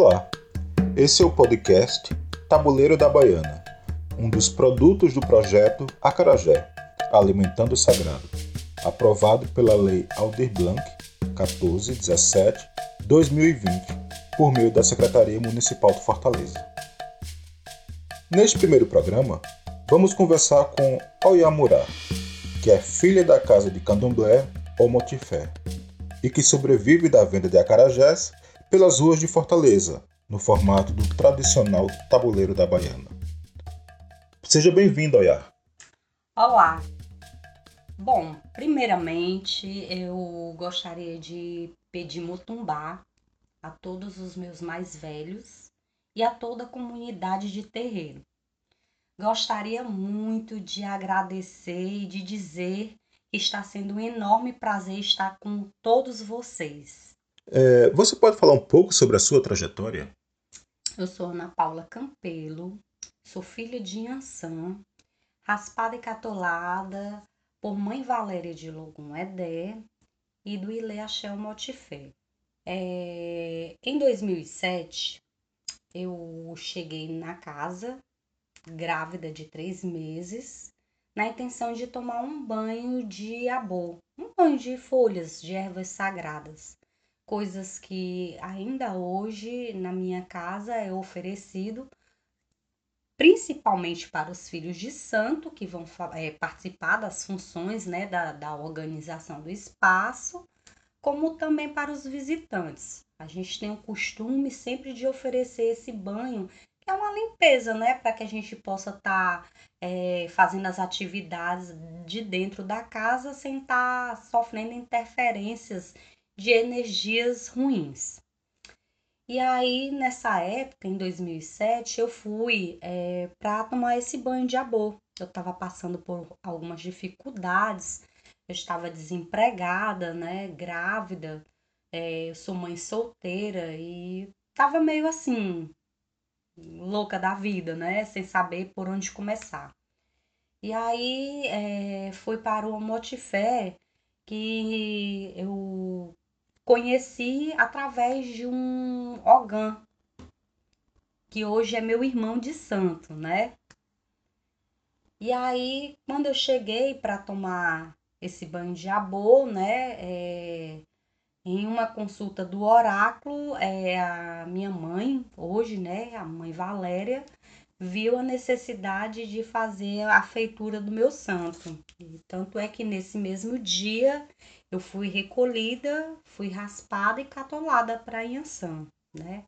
Olá, esse é o podcast Tabuleiro da Baiana, um dos produtos do projeto Acarajé, Alimentando o Sagrado, aprovado pela Lei Aldir Blanc 1417 2020, por meio da Secretaria Municipal de Fortaleza. Neste primeiro programa, vamos conversar com Oyamura, que é filha da casa de candomblé Omotifé e que sobrevive da venda de acarajés pelas ruas de Fortaleza, no formato do tradicional tabuleiro da Baiana. Seja bem-vindo, Oyar. Olá. Bom, primeiramente eu gostaria de pedir mutumbá a todos os meus mais velhos e a toda a comunidade de terreiro. Gostaria muito de agradecer e de dizer que está sendo um enorme prazer estar com todos vocês. É, você pode falar um pouco sobre a sua trajetória? Eu sou Ana Paula Campelo, sou filha de Ançã, raspada e catolada por mãe Valéria de Logum Edé e do Ilê Axel Motifé. É, em 2007, eu cheguei na casa, grávida de três meses, na intenção de tomar um banho de abô, um banho de folhas de ervas sagradas, coisas que ainda hoje na minha casa é oferecido principalmente para os filhos de santo que vão é, participar das funções né, da, da organização do espaço como também para os visitantes. A gente tem o costume sempre de oferecer esse banho, que é uma limpeza, né? Para que a gente possa estar tá, é, fazendo as atividades de dentro da casa sem estar tá sofrendo interferências de energias ruins. E aí, nessa época, em 2007, eu fui é, para tomar esse banho de abô. Eu estava passando por algumas dificuldades eu estava desempregada, né, grávida, é, eu sou mãe solteira e estava meio assim, louca da vida, né, sem saber por onde começar. E aí é, foi para o Motifé que eu conheci através de um Ogã, que hoje é meu irmão de santo, né? E aí, quando eu cheguei para tomar esse banho de abô, né? É, em uma consulta do oráculo, é, a minha mãe, hoje, né, a mãe Valéria, viu a necessidade de fazer a feitura do meu santo. E tanto é que nesse mesmo dia eu fui recolhida, fui raspada e catolada para Yansan, né?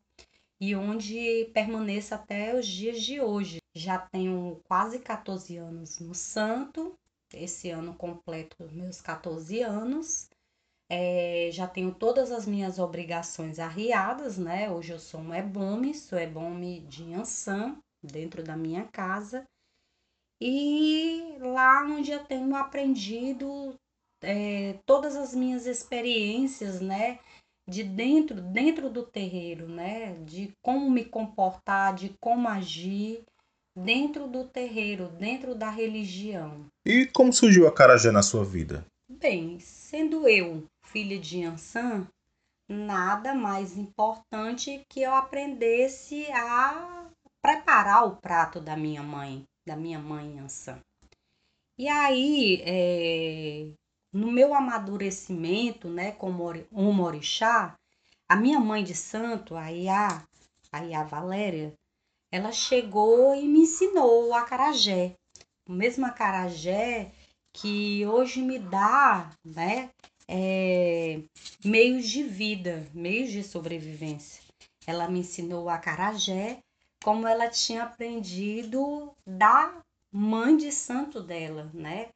E onde permaneço até os dias de hoje. Já tenho quase 14 anos no santo esse ano completo meus 14 anos. É, já tenho todas as minhas obrigações arriadas, né? Hoje eu sou um ebome, sou ebome de Ansan, dentro da minha casa. E lá onde eu tenho aprendido é, todas as minhas experiências, né? De dentro, dentro do terreiro, né? De como me comportar, de como agir dentro do terreiro, dentro da religião. E como surgiu a Carajé na sua vida? Bem, sendo eu filha de Ansan, nada mais importante que eu aprendesse a preparar o prato da minha mãe, da minha mãe Ansan. E aí, é, no meu amadurecimento, né, como um orixá, a minha mãe de santo, a Iá, a Iá Valéria, ela chegou e me ensinou o acarajé. O mesmo acarajé que hoje me dá, né, é, meios de vida, meios de sobrevivência. Ela me ensinou o acarajé como ela tinha aprendido da mãe de santo dela, né?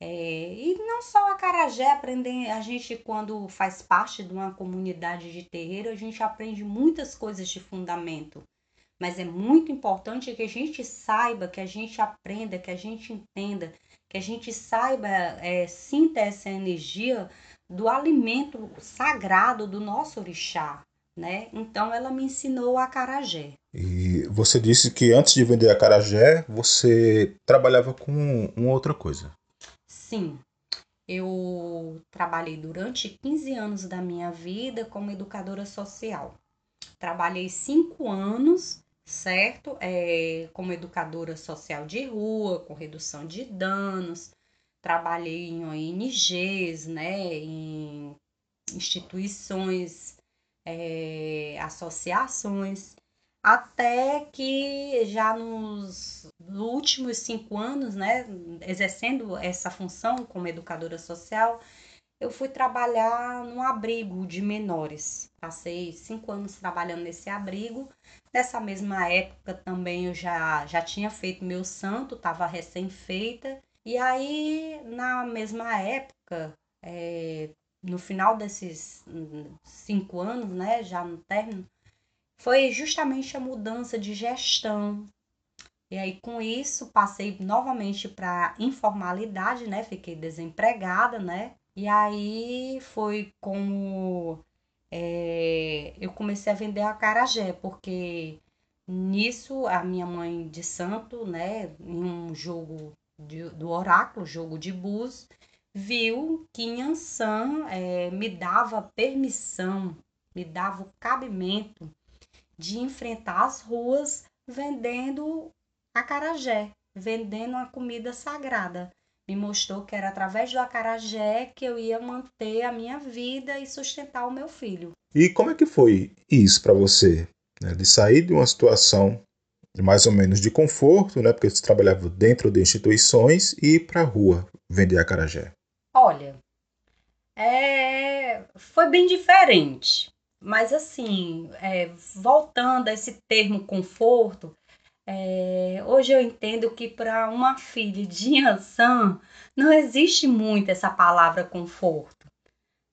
É, e não só a Carajé, aprender, a gente quando faz parte de uma comunidade de terreiro, a gente aprende muitas coisas de fundamento. Mas é muito importante que a gente saiba, que a gente aprenda, que a gente entenda, que a gente saiba, é, sinta essa energia do alimento sagrado do nosso orixá, né? Então ela me ensinou a carajé. E você disse que antes de vender a carajé, você trabalhava com uma outra coisa. Sim. Eu trabalhei durante 15 anos da minha vida como educadora social trabalhei cinco anos, certo? É, como educadora social de rua, com redução de danos. Trabalhei em ONGs, né? Em instituições, é, associações, até que já nos, últimos cinco anos, né, exercendo essa função como educadora social, eu fui trabalhar num abrigo de menores. Passei cinco anos trabalhando nesse abrigo. Nessa mesma época também eu já, já tinha feito meu santo, estava recém-feita. E aí, na mesma época, é, no final desses cinco anos, né, já no término, foi justamente a mudança de gestão. E aí, com isso, passei novamente para informalidade, né? Fiquei desempregada, né? E aí foi como é, eu comecei a vender a carajé, porque nisso a minha mãe de santo, né, em um jogo de, do oráculo, jogo de bus, viu que Yansan é, me dava permissão, me dava o cabimento de enfrentar as ruas vendendo acarajé, vendendo a comida sagrada me mostrou que era através do acarajé que eu ia manter a minha vida e sustentar o meu filho. E como é que foi isso para você? Né? De sair de uma situação de mais ou menos de conforto, né? Porque você trabalhava dentro de instituições e ir para a rua vender acarajé. Olha, é... foi bem diferente. Mas assim, é... voltando a esse termo conforto, é, hoje eu entendo que para uma filha de Yansan não existe muito essa palavra conforto.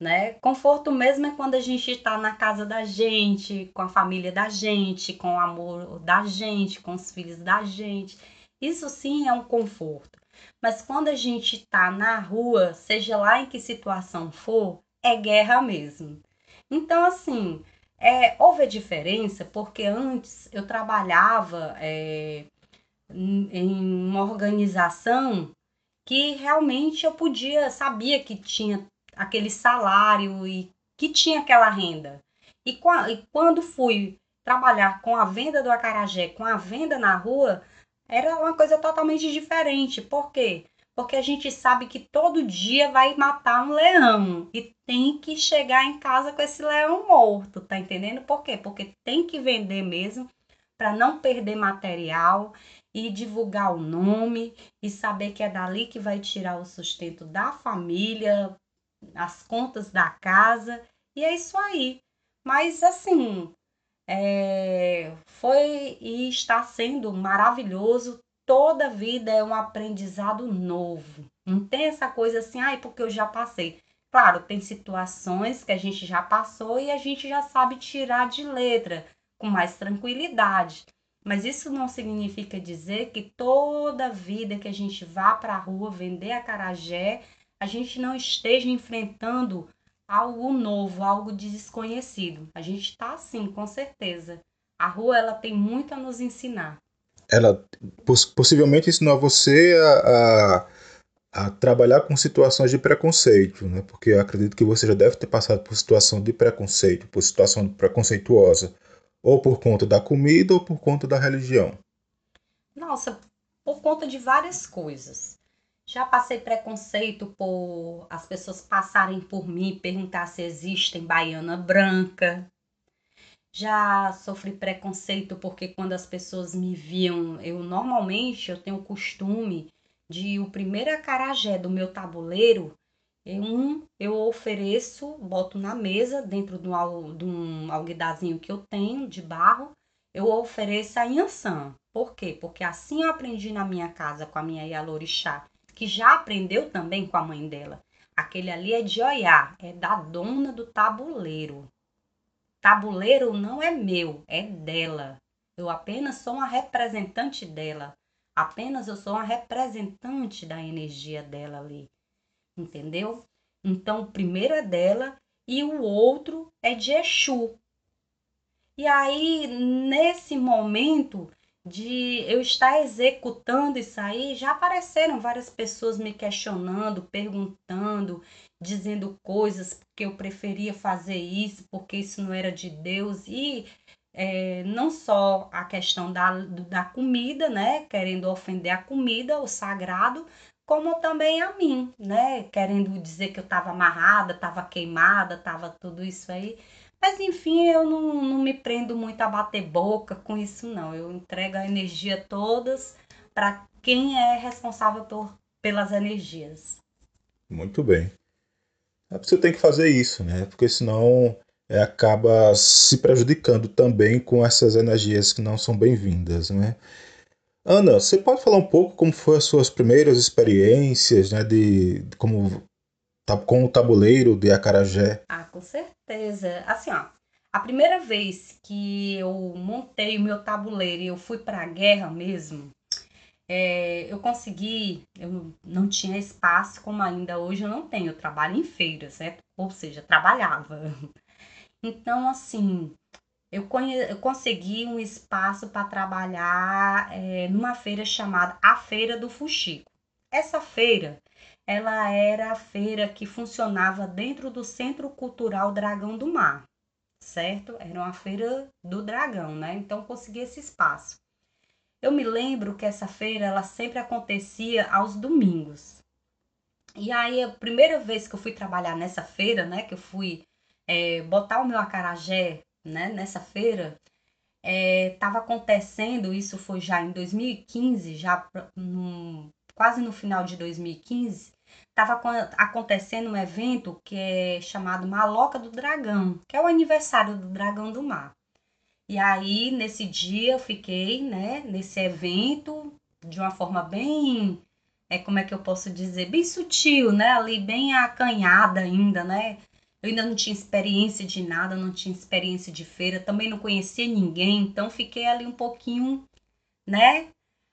Né? Conforto mesmo é quando a gente está na casa da gente, com a família da gente, com o amor da gente, com os filhos da gente. Isso sim é um conforto. Mas quando a gente está na rua, seja lá em que situação for, é guerra mesmo. Então, assim, é, houve a diferença porque antes eu trabalhava é, em uma organização que realmente eu podia, sabia que tinha aquele salário e que tinha aquela renda. E, e quando fui trabalhar com a venda do acarajé, com a venda na rua, era uma coisa totalmente diferente. Por quê? Porque a gente sabe que todo dia vai matar um leão e tem que chegar em casa com esse leão morto, tá entendendo? Por quê? Porque tem que vender mesmo para não perder material e divulgar o nome e saber que é dali que vai tirar o sustento da família, as contas da casa e é isso aí. Mas assim, é, foi e está sendo maravilhoso toda vida é um aprendizado novo. Não tem essa coisa assim, ai, porque eu já passei. Claro, tem situações que a gente já passou e a gente já sabe tirar de letra com mais tranquilidade. Mas isso não significa dizer que toda vida que a gente vá para a rua vender a carajé, a gente não esteja enfrentando algo novo, algo desconhecido. A gente está sim, com certeza. A rua ela tem muito a nos ensinar ela poss possivelmente ensinou você a, a, a, trabalhar com situações de preconceito, né? Porque eu acredito que você já deve ter passado por situação de preconceito, por situação preconceituosa, ou por conta da comida ou por conta da religião. Nossa, por conta de várias coisas. Já passei preconceito por as pessoas passarem por mim e perguntar se existem baiana branca, já sofri preconceito porque quando as pessoas me viam, eu normalmente eu tenho o costume de o primeiro acarajé do meu tabuleiro, um eu ofereço, boto na mesa dentro de um, de um alguidazinho que eu tenho de barro, eu ofereço a Yansan. Por quê? Porque assim eu aprendi na minha casa com a minha Yalorixá, que já aprendeu também com a mãe dela. Aquele ali é de Oiá, é da dona do tabuleiro. Tabuleiro não é meu, é dela. Eu apenas sou uma representante dela. Apenas eu sou uma representante da energia dela ali. Entendeu? Então, o primeiro é dela e o outro é de Exu. E aí, nesse momento, de eu estar executando isso aí, já apareceram várias pessoas me questionando, perguntando, dizendo coisas porque eu preferia fazer isso, porque isso não era de Deus. E é, não só a questão da, da comida, né? Querendo ofender a comida, o sagrado, como também a mim, né? Querendo dizer que eu estava amarrada, estava queimada, estava tudo isso aí. Mas enfim, eu não, não me prendo muito a bater boca com isso, não. Eu entrego a energia todas para quem é responsável por, pelas energias. Muito bem. É você tem que fazer isso, né? Porque senão é, acaba se prejudicando também com essas energias que não são bem-vindas, né? Ana, você pode falar um pouco como foram as suas primeiras experiências, né, de, de como com o tabuleiro de acarajé? Ah, com certeza. Assim, ó, a primeira vez que eu montei o meu tabuleiro e eu fui para a guerra mesmo, é, eu consegui, eu não tinha espaço como ainda hoje eu não tenho, eu trabalho em feira, certo? Ou seja, trabalhava. Então, assim, eu, conhe... eu consegui um espaço para trabalhar é, numa feira chamada A Feira do Fuxico. Essa feira ela era a feira que funcionava dentro do Centro Cultural Dragão do Mar, certo? Era uma feira do dragão, né? Então consegui esse espaço. Eu me lembro que essa feira ela sempre acontecia aos domingos. E aí a primeira vez que eu fui trabalhar nessa feira, né, que eu fui é, botar o meu acarajé, né, nessa feira, estava é, acontecendo, isso foi já em 2015, já quase no final de 2015, estava acontecendo um evento que é chamado Maloca do Dragão, que é o aniversário do Dragão do Mar. E aí, nesse dia, eu fiquei, né, nesse evento, de uma forma bem, é, como é que eu posso dizer, bem sutil, né, ali bem acanhada ainda, né, eu ainda não tinha experiência de nada, não tinha experiência de feira, também não conhecia ninguém, então fiquei ali um pouquinho, né,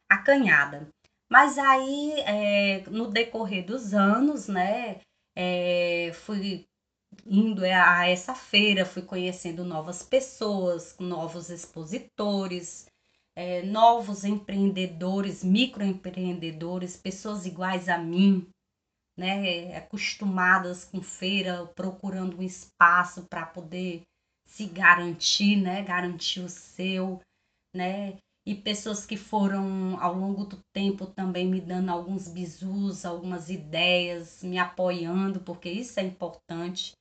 acanhada. Mas aí, é, no decorrer dos anos, né, é, fui indo a essa feira, fui conhecendo novas pessoas, novos expositores, é, novos empreendedores, microempreendedores, pessoas iguais a mim, né, acostumadas com feira, procurando um espaço para poder se garantir, né, garantir o seu, né, e pessoas que foram ao longo do tempo também me dando alguns bisus, algumas ideias, me apoiando, porque isso é importante.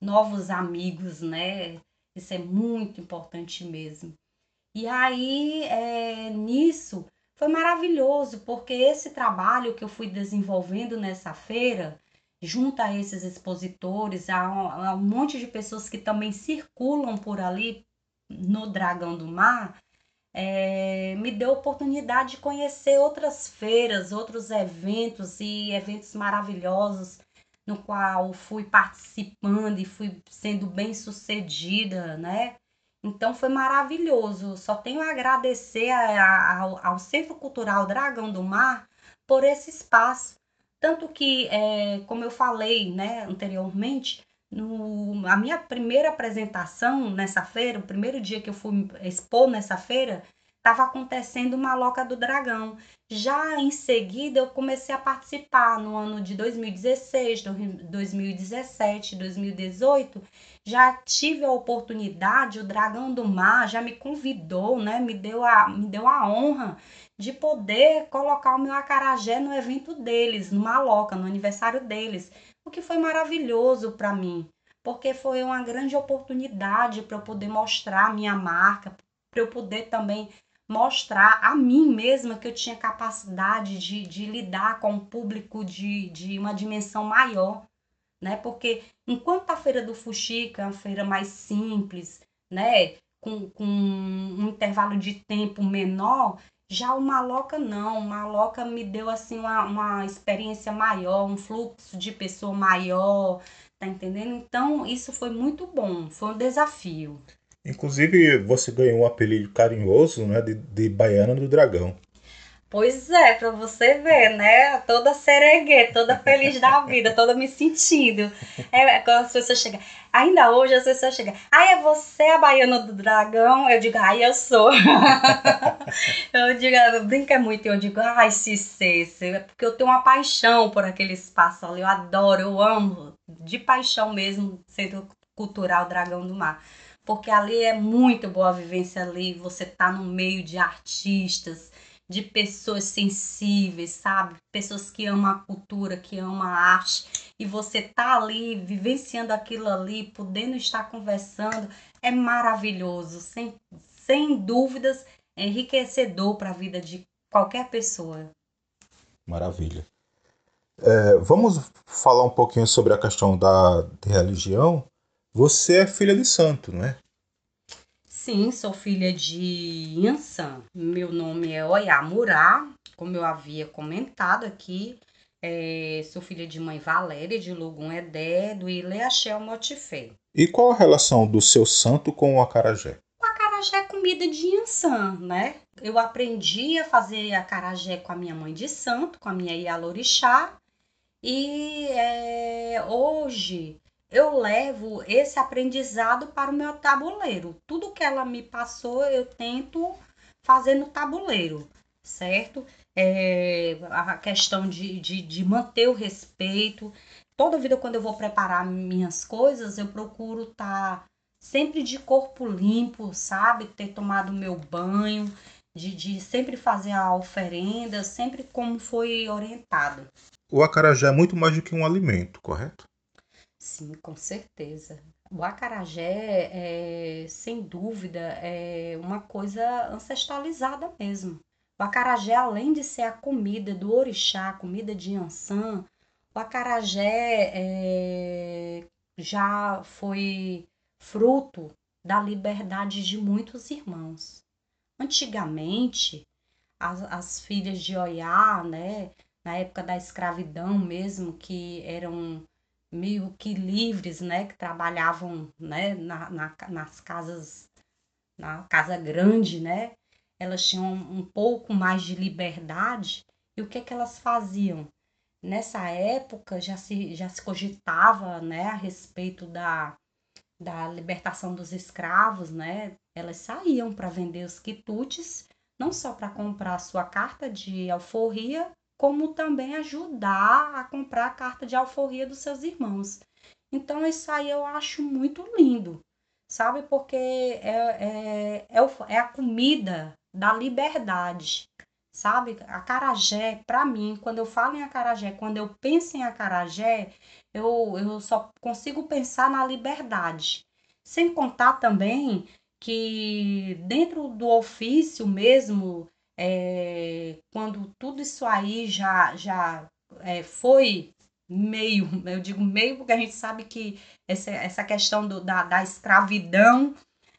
Novos amigos, né? Isso é muito importante mesmo. E aí, é, nisso, foi maravilhoso, porque esse trabalho que eu fui desenvolvendo nessa feira, junto a esses expositores, a, a um monte de pessoas que também circulam por ali no Dragão do Mar, é, me deu oportunidade de conhecer outras feiras, outros eventos e eventos maravilhosos no qual fui participando e fui sendo bem sucedida, né? Então foi maravilhoso. Só tenho a agradecer a, a, ao, ao Centro Cultural Dragão do Mar por esse espaço. Tanto que, é, como eu falei né, anteriormente, no, a minha primeira apresentação nessa feira, o primeiro dia que eu fui expor nessa feira, estava acontecendo uma Loca do Dragão. Já em seguida, eu comecei a participar no ano de 2016, 2017, 2018. Já tive a oportunidade, o Dragão do Mar já me convidou, né? Me deu a, me deu a honra de poder colocar o meu acarajé no evento deles, no Maloca, no aniversário deles o que foi maravilhoso para mim, porque foi uma grande oportunidade para eu poder mostrar a minha marca, para eu poder também mostrar a mim mesma que eu tinha capacidade de, de lidar com o público de, de uma dimensão maior, né? Porque enquanto a feira do Fuxica é uma feira mais simples, né? Com, com um intervalo de tempo menor, já o Maloca não, o Maloca me deu assim uma, uma experiência maior, um fluxo de pessoa maior, tá entendendo? Então isso foi muito bom, foi um desafio. Inclusive você ganhou um apelido carinhoso, né, de, de Baiana do Dragão. Pois é, para você ver, né? Toda seregue, toda feliz da vida, toda me sentindo. É, quando as pessoas chegam. Ainda hoje as pessoas chegam. Ai, é você a baiana do dragão? Eu digo, ai, eu sou. eu digo, brinca muito, eu digo, ai, sei, é porque eu tenho uma paixão por aquele espaço ali. Eu adoro, eu amo, de paixão mesmo, Centro Cultural Dragão do Mar porque ali é muito boa a vivência ali, você tá no meio de artistas, de pessoas sensíveis, sabe? Pessoas que amam a cultura, que amam a arte, e você tá ali vivenciando aquilo ali, podendo estar conversando, é maravilhoso, sem, sem dúvidas, é enriquecedor para a vida de qualquer pessoa. Maravilha. É, vamos falar um pouquinho sobre a questão da religião. Você é filha de santo, não é? Sim, sou filha de Yansan. Meu nome é Oyamurá, como eu havia comentado aqui. É, sou filha de mãe Valéria, de Lugum Edé, do Ileachel Motifé. E qual a relação do seu santo com o acarajé? O acarajé é comida de Yansan, né? Eu aprendi a fazer acarajé com a minha mãe de santo, com a minha Ialorixá. E é, hoje eu levo esse aprendizado para o meu tabuleiro. Tudo que ela me passou, eu tento fazer no tabuleiro, certo? É, a questão de, de, de manter o respeito. Toda vida, quando eu vou preparar minhas coisas, eu procuro estar tá sempre de corpo limpo, sabe? Ter tomado meu banho, de, de sempre fazer a oferenda, sempre como foi orientado. O acarajé é muito mais do que um alimento, correto? Sim, com certeza. O acarajé, é, sem dúvida, é uma coisa ancestralizada mesmo. O acarajé, além de ser a comida do orixá, a comida de Ansan, o acarajé é, já foi fruto da liberdade de muitos irmãos. Antigamente, as, as filhas de Oiá, né, na época da escravidão mesmo, que eram meio que livres, né, que trabalhavam, né, na, na, nas casas, na casa grande, né, elas tinham um pouco mais de liberdade. E o que é que elas faziam? Nessa época já se, já se cogitava, né, a respeito da, da libertação dos escravos, né, elas saíam para vender os quitutes, não só para comprar sua carta de alforria, como também ajudar a comprar a carta de alforria dos seus irmãos. Então, isso aí eu acho muito lindo, sabe? Porque é, é, é, é a comida da liberdade, sabe? Acarajé, para mim, quando eu falo em acarajé, quando eu penso em acarajé, eu, eu só consigo pensar na liberdade. Sem contar também que dentro do ofício mesmo é, quando tudo isso aí já, já é, foi meio, eu digo meio porque a gente sabe que essa, essa questão do, da, da escravidão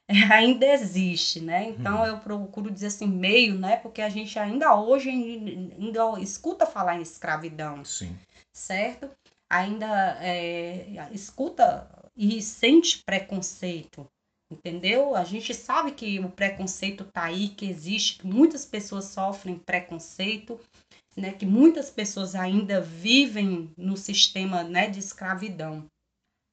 ainda existe, né? Então uhum. eu procuro dizer assim meio, né? Porque a gente ainda hoje ainda escuta falar em escravidão, Sim. certo? Ainda é, escuta e sente preconceito, entendeu? A gente sabe que o preconceito tá aí, que existe, que muitas pessoas sofrem preconceito, né? Que muitas pessoas ainda vivem no sistema, né, de escravidão.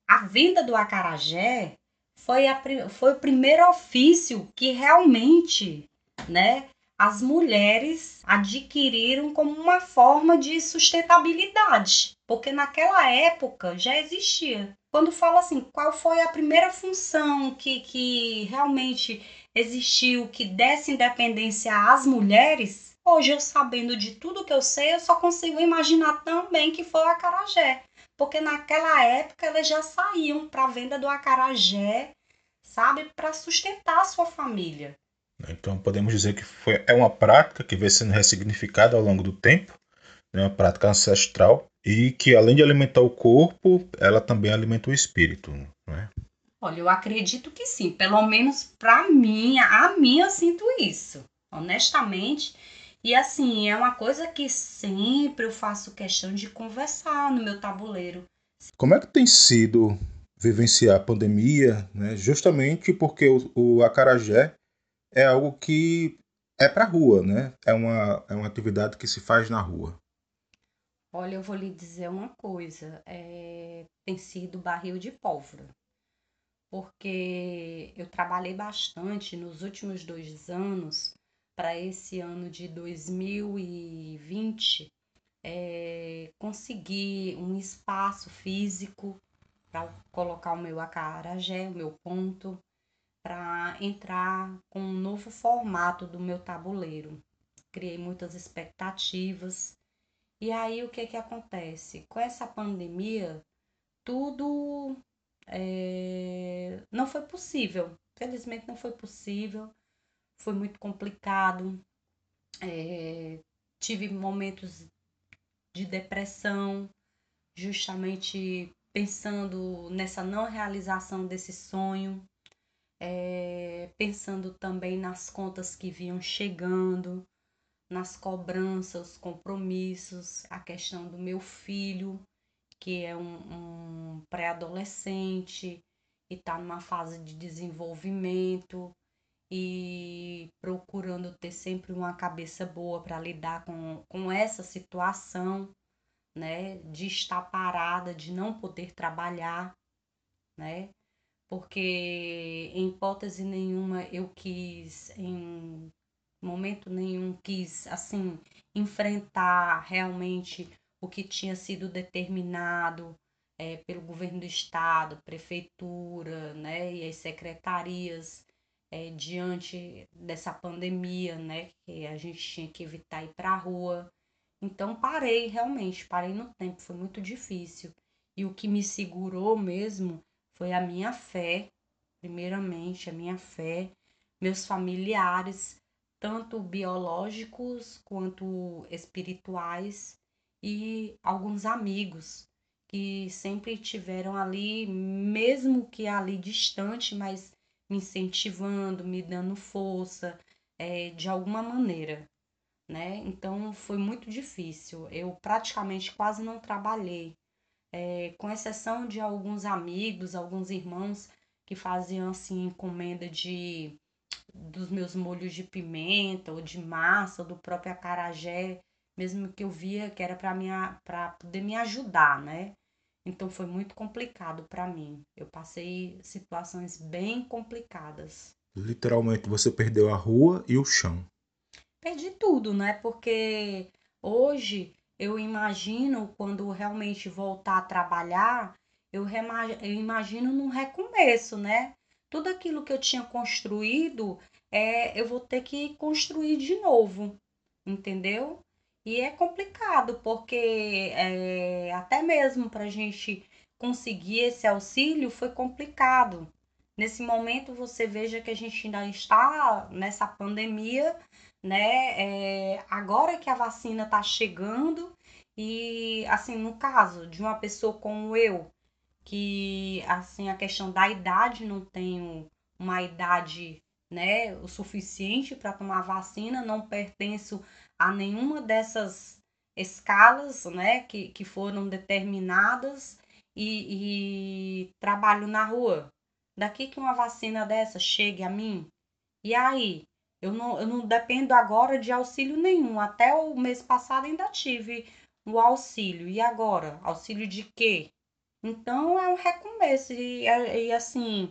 A venda do acarajé foi, a, foi o primeiro ofício que realmente, né, as mulheres adquiriram como uma forma de sustentabilidade, porque naquela época já existia quando fala assim, qual foi a primeira função que, que realmente existiu que desse independência às mulheres, hoje eu sabendo de tudo que eu sei, eu só consigo imaginar também que foi o acarajé. Porque naquela época elas já saíam para a venda do acarajé, sabe, para sustentar a sua família. Então podemos dizer que foi, é uma prática que vem sendo ressignificada ao longo do tempo, né, uma prática ancestral e que além de alimentar o corpo, ela também alimenta o espírito, não é? Olha, eu acredito que sim. Pelo menos para mim, a mim eu sinto isso, honestamente. E assim, é uma coisa que sempre eu faço questão de conversar no meu tabuleiro. Como é que tem sido vivenciar a pandemia, né? justamente porque o, o acarajé é algo que é para rua, né? É uma, é uma atividade que se faz na rua. Olha, eu vou lhe dizer uma coisa. É, tem sido barril de pólvora. Porque eu trabalhei bastante nos últimos dois anos para esse ano de 2020 é, conseguir um espaço físico para colocar o meu acarajé, o meu ponto, para entrar com um novo formato do meu tabuleiro. Criei muitas expectativas. E aí o que que acontece? Com essa pandemia, tudo é, não foi possível. Felizmente não foi possível. Foi muito complicado. É, tive momentos de depressão, justamente pensando nessa não realização desse sonho é, pensando também nas contas que vinham chegando, nas cobranças, compromissos, a questão do meu filho, que é um, um pré-adolescente e está numa fase de desenvolvimento e procurando ter sempre uma cabeça boa para lidar com, com essa situação, né, de estar parada, de não poder trabalhar, né, porque em hipótese nenhuma eu quis, em momento nenhum, quis assim enfrentar realmente o que tinha sido determinado é, pelo governo do estado, prefeitura, né, e as secretarias é, diante dessa pandemia, né, que a gente tinha que evitar ir para a rua. Então parei realmente, parei no tempo, foi muito difícil. E o que me segurou mesmo foi a minha fé, primeiramente, a minha fé, meus familiares, tanto biológicos quanto espirituais, e alguns amigos que sempre tiveram ali, mesmo que ali distante, mas me incentivando, me dando força, é, de alguma maneira, né? Então foi muito difícil. Eu praticamente quase não trabalhei é, com exceção de alguns amigos, alguns irmãos que faziam assim encomenda de dos meus molhos de pimenta ou de massa ou do próprio acarajé, mesmo que eu via que era para para poder me ajudar, né? Então foi muito complicado para mim. Eu passei situações bem complicadas. Literalmente você perdeu a rua e o chão. Perdi tudo, né? Porque hoje eu imagino quando realmente voltar a trabalhar, eu, eu imagino num recomeço, né? Tudo aquilo que eu tinha construído, é, eu vou ter que construir de novo, entendeu? E é complicado, porque é, até mesmo para a gente conseguir esse auxílio foi complicado. Nesse momento, você veja que a gente ainda está nessa pandemia né? É, agora que a vacina está chegando e, assim, no caso de uma pessoa como eu, que, assim, a questão da idade, não tenho uma idade, né, o suficiente para tomar vacina, não pertenço a nenhuma dessas escalas, né, que, que foram determinadas e, e trabalho na rua. Daqui que uma vacina dessa chegue a mim, e aí? Eu não, eu não dependo agora de auxílio nenhum. Até o mês passado ainda tive o auxílio. E agora? Auxílio de quê? Então é um recomeço. E, e assim,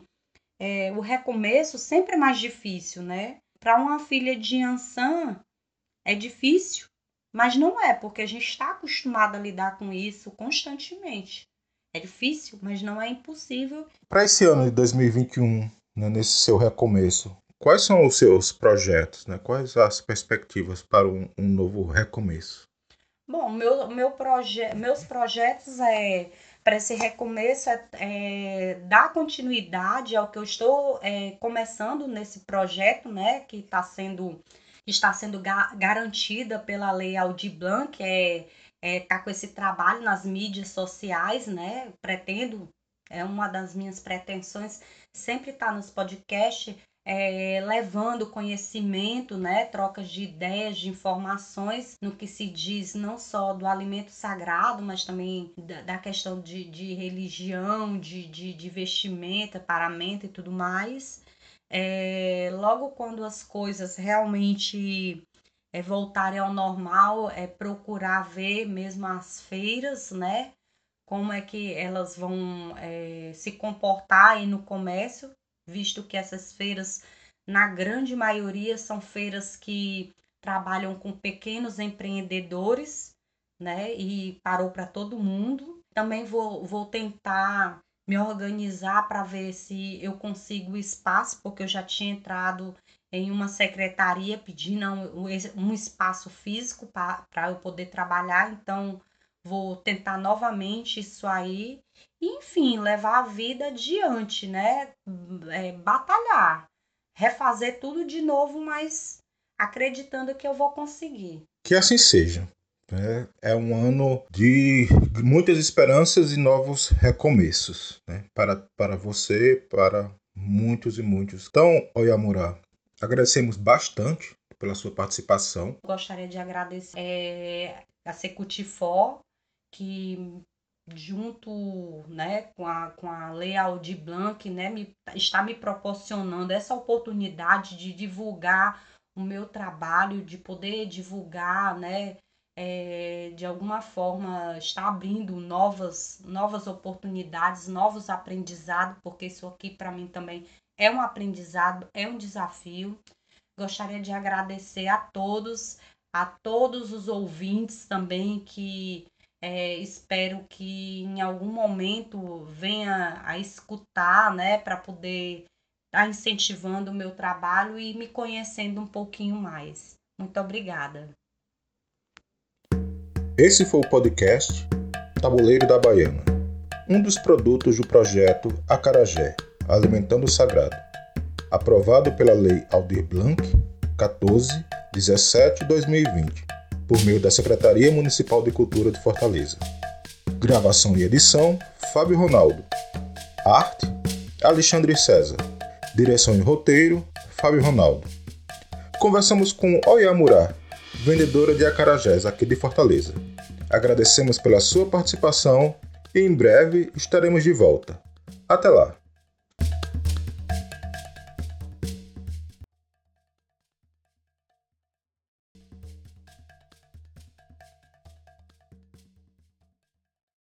é, o recomeço sempre é mais difícil, né? Para uma filha de Ansan é difícil, mas não é, porque a gente está acostumado a lidar com isso constantemente. É difícil, mas não é impossível. Para esse ano de 2021, né, nesse seu recomeço, Quais são os seus projetos? Né? Quais as perspectivas para um, um novo recomeço? Bom, meu, meu proje meus projetos é para esse recomeço é, é, dar continuidade ao que eu estou é, começando nesse projeto, né, que está sendo está sendo ga garantida pela lei Aldir Blanc, é, é tá com esse trabalho nas mídias sociais, né? Pretendo, é uma das minhas pretensões, sempre estar tá nos podcasts é, levando conhecimento, né, trocas de ideias, de informações no que se diz não só do alimento sagrado, mas também da, da questão de, de religião, de, de, de vestimenta, paramento e tudo mais. é, logo quando as coisas realmente é, voltarem ao normal, é procurar ver mesmo as feiras, né? Como é que elas vão é, se comportar aí no comércio, visto que essas feiras, na grande maioria, são feiras que trabalham com pequenos empreendedores, né? E parou para todo mundo. Também vou, vou tentar me organizar para ver se eu consigo espaço, porque eu já tinha entrado em uma secretaria pedindo um, um espaço físico para eu poder trabalhar, então vou tentar novamente isso aí. Enfim, levar a vida adiante, né? É, batalhar, refazer tudo de novo, mas acreditando que eu vou conseguir. Que assim seja. Né? É um ano de muitas esperanças e novos recomeços né? para, para você, para muitos e muitos. Então, Oyamura, agradecemos bastante pela sua participação. Gostaria de agradecer é, a Secutifó, que junto né, com, a, com a Lei Aldir Blanc, né, me, está me proporcionando essa oportunidade de divulgar o meu trabalho, de poder divulgar, né, é, de alguma forma está abrindo novas, novas oportunidades, novos aprendizados, porque isso aqui para mim também é um aprendizado, é um desafio. Gostaria de agradecer a todos, a todos os ouvintes também que é, espero que em algum momento venha a escutar, né, para poder estar tá incentivando o meu trabalho e me conhecendo um pouquinho mais. Muito obrigada. Esse foi o podcast Tabuleiro da Baiana, um dos produtos do projeto Acarajé, Alimentando o Sagrado, aprovado pela Lei Aldir Blanc 14.17/2020, por meio da Secretaria Municipal de Cultura de Fortaleza. Gravação e edição: Fábio Ronaldo. Arte: Alexandre César. Direção e roteiro: Fábio Ronaldo. Conversamos com Oyamura, vendedora de acarajés aqui de Fortaleza. Agradecemos pela sua participação e em breve estaremos de volta. Até lá!